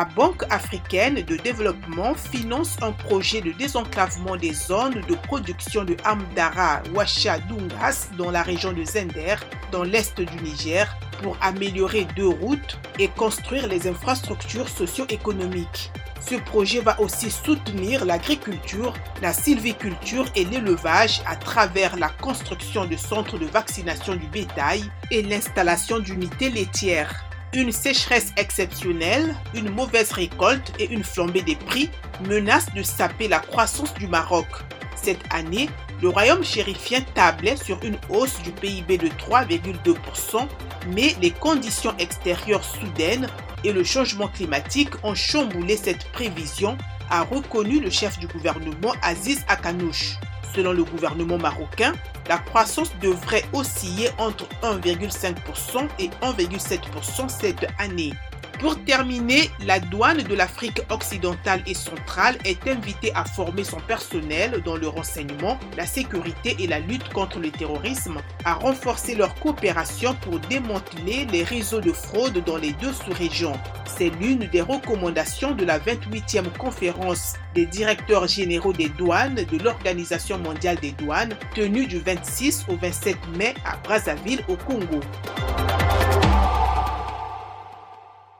la Banque africaine de développement finance un projet de désenclavement des zones de production de Amdara Ouacha Dungas dans la région de Zender, dans l'est du Niger, pour améliorer deux routes et construire les infrastructures socio-économiques. Ce projet va aussi soutenir l'agriculture, la sylviculture et l'élevage à travers la construction de centres de vaccination du bétail et l'installation d'unités laitières. Une sécheresse exceptionnelle, une mauvaise récolte et une flambée des prix menacent de saper la croissance du Maroc. Cette année, le royaume chérifien tablait sur une hausse du PIB de 3,2%, mais les conditions extérieures soudaines et le changement climatique ont chamboulé cette prévision, a reconnu le chef du gouvernement Aziz Akanouche. Selon le gouvernement marocain, la croissance devrait osciller entre 1,5% et 1,7% cette année. Pour terminer, la douane de l'Afrique occidentale et centrale est invitée à former son personnel dans le renseignement, la sécurité et la lutte contre le terrorisme, à renforcer leur coopération pour démanteler les réseaux de fraude dans les deux sous-régions. C'est l'une des recommandations de la 28e conférence des directeurs généraux des douanes de l'Organisation mondiale des douanes tenue du 26 au 27 mai à Brazzaville au Congo.